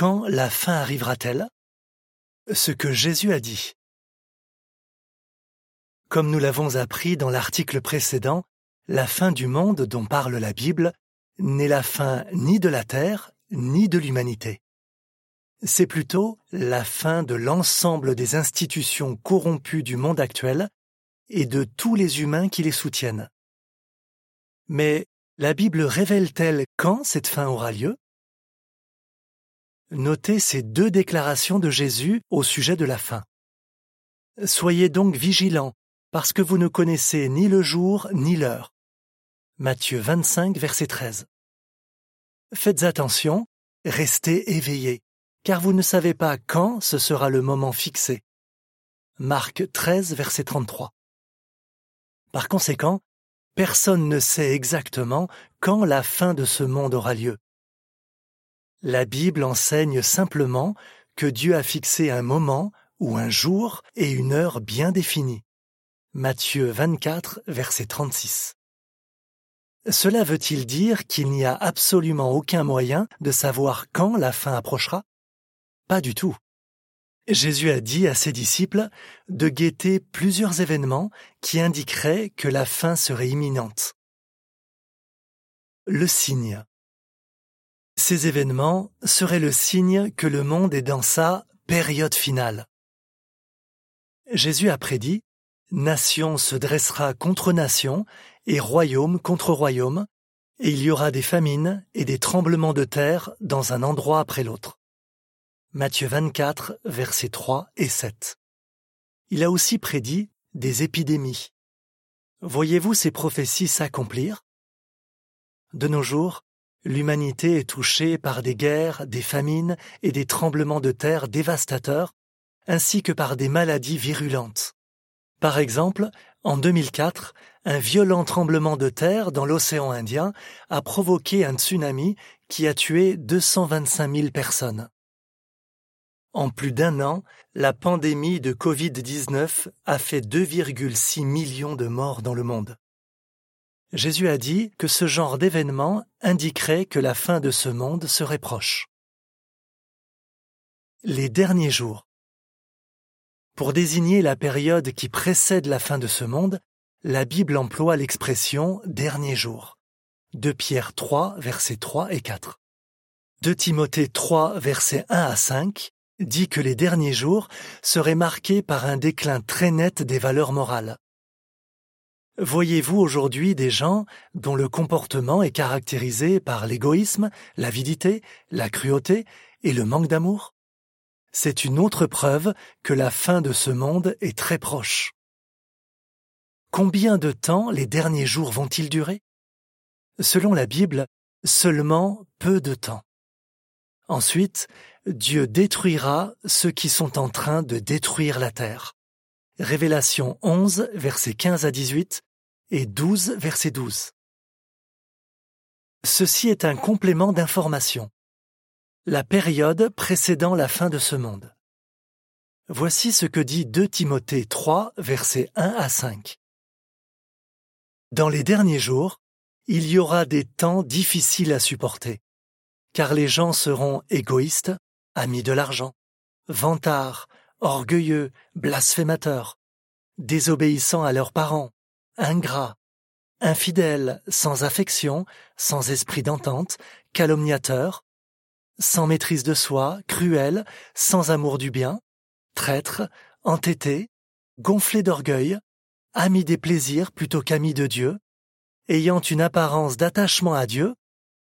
Quand la fin arrivera-t-elle? Ce que Jésus a dit. Comme nous l'avons appris dans l'article précédent, la fin du monde dont parle la Bible n'est la fin ni de la terre ni de l'humanité. C'est plutôt la fin de l'ensemble des institutions corrompues du monde actuel et de tous les humains qui les soutiennent. Mais la Bible révèle-t-elle quand cette fin aura lieu? Notez ces deux déclarations de Jésus au sujet de la fin. Soyez donc vigilants, parce que vous ne connaissez ni le jour ni l'heure. Matthieu 25, verset 13. Faites attention, restez éveillés, car vous ne savez pas quand ce sera le moment fixé. Marc 13, verset 33. Par conséquent, personne ne sait exactement quand la fin de ce monde aura lieu. La Bible enseigne simplement que Dieu a fixé un moment ou un jour et une heure bien définis. Matthieu 24, verset 36. Cela veut-il dire qu'il n'y a absolument aucun moyen de savoir quand la fin approchera? Pas du tout. Jésus a dit à ses disciples de guetter plusieurs événements qui indiqueraient que la fin serait imminente. Le signe. Ces événements seraient le signe que le monde est dans sa période finale. Jésus a prédit Nation se dressera contre nation et royaume contre royaume, et il y aura des famines et des tremblements de terre dans un endroit après l'autre. Matthieu 24, versets 3 et 7. Il a aussi prédit des épidémies. Voyez-vous ces prophéties s'accomplir? De nos jours, L'humanité est touchée par des guerres, des famines et des tremblements de terre dévastateurs, ainsi que par des maladies virulentes. Par exemple, en 2004, un violent tremblement de terre dans l'océan Indien a provoqué un tsunami qui a tué 225 000 personnes. En plus d'un an, la pandémie de Covid-19 a fait 2,6 millions de morts dans le monde. Jésus a dit que ce genre d'événement indiquerait que la fin de ce monde serait proche. Les derniers jours. Pour désigner la période qui précède la fin de ce monde, la Bible emploie l'expression dernier jour. De Pierre 3, versets 3 et 4. De Timothée 3, versets 1 à 5, dit que les derniers jours seraient marqués par un déclin très net des valeurs morales. Voyez-vous aujourd'hui des gens dont le comportement est caractérisé par l'égoïsme, l'avidité, la cruauté et le manque d'amour? C'est une autre preuve que la fin de ce monde est très proche. Combien de temps les derniers jours vont-ils durer? Selon la Bible, seulement peu de temps. Ensuite, Dieu détruira ceux qui sont en train de détruire la terre. Révélation 11, versets 15 à 18, et 12, verset 12. Ceci est un complément d'information. La période précédant la fin de ce monde. Voici ce que dit 2 Timothée 3, versets 1 à 5. Dans les derniers jours, il y aura des temps difficiles à supporter, car les gens seront égoïstes, amis de l'argent, vantards, orgueilleux, blasphémateurs, désobéissants à leurs parents, ingrat, infidèle, sans affection, sans esprit d'entente, calomniateur, sans maîtrise de soi, cruel, sans amour du bien, traître, entêté, gonflé d'orgueil, ami des plaisirs plutôt qu'ami de Dieu, ayant une apparence d'attachement à Dieu,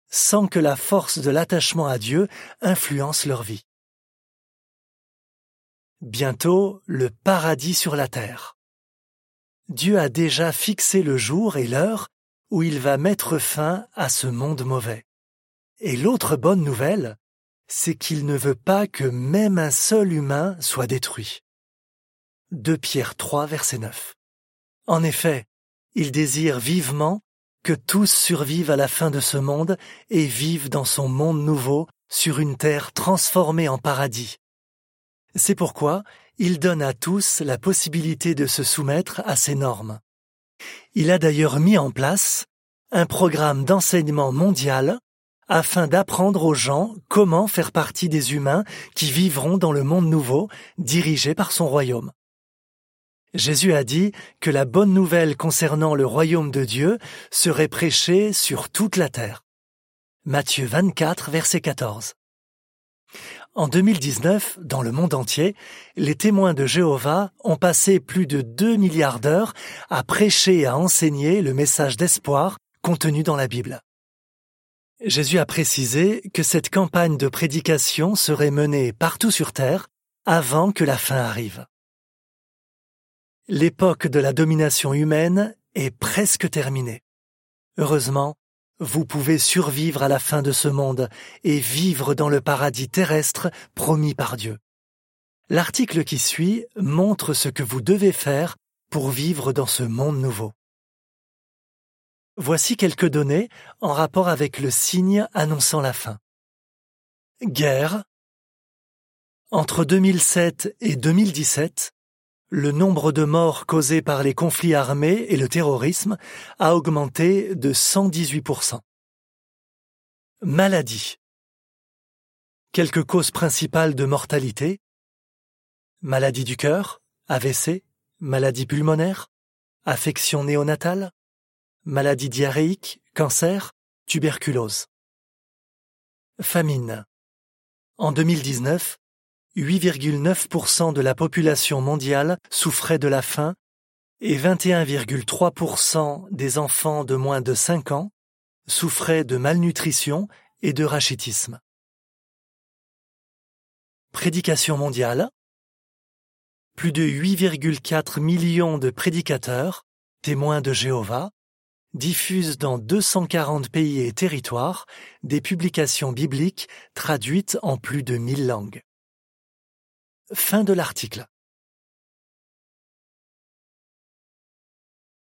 sans que la force de l'attachement à Dieu influence leur vie. Bientôt le paradis sur la terre. Dieu a déjà fixé le jour et l'heure où il va mettre fin à ce monde mauvais. Et l'autre bonne nouvelle, c'est qu'il ne veut pas que même un seul humain soit détruit. 2 Pierre 3, verset 9. En effet, il désire vivement que tous survivent à la fin de ce monde et vivent dans son monde nouveau sur une terre transformée en paradis. C'est pourquoi il donne à tous la possibilité de se soumettre à ces normes. Il a d'ailleurs mis en place un programme d'enseignement mondial afin d'apprendre aux gens comment faire partie des humains qui vivront dans le monde nouveau, dirigé par son royaume. Jésus a dit que la bonne nouvelle concernant le royaume de Dieu serait prêchée sur toute la terre. Matthieu 24, verset 14. En 2019, dans le monde entier, les témoins de Jéhovah ont passé plus de 2 milliards d'heures à prêcher et à enseigner le message d'espoir contenu dans la Bible. Jésus a précisé que cette campagne de prédication serait menée partout sur Terre avant que la fin arrive. L'époque de la domination humaine est presque terminée. Heureusement, vous pouvez survivre à la fin de ce monde et vivre dans le paradis terrestre promis par Dieu. L'article qui suit montre ce que vous devez faire pour vivre dans ce monde nouveau. Voici quelques données en rapport avec le signe annonçant la fin. Guerre. Entre 2007 et 2017, le nombre de morts causés par les conflits armés et le terrorisme a augmenté de 118%. Maladie. Quelques causes principales de mortalité. Maladie du cœur, AVC, maladie pulmonaire, affection néonatale, maladie diarrhéique, cancer, tuberculose. Famine. En 2019, 8,9% de la population mondiale souffrait de la faim et 21,3% des enfants de moins de 5 ans souffraient de malnutrition et de rachitisme. Prédication mondiale. Plus de 8,4 millions de prédicateurs, témoins de Jéhovah, diffusent dans 240 pays et territoires des publications bibliques traduites en plus de 1000 langues. Fin de l'article.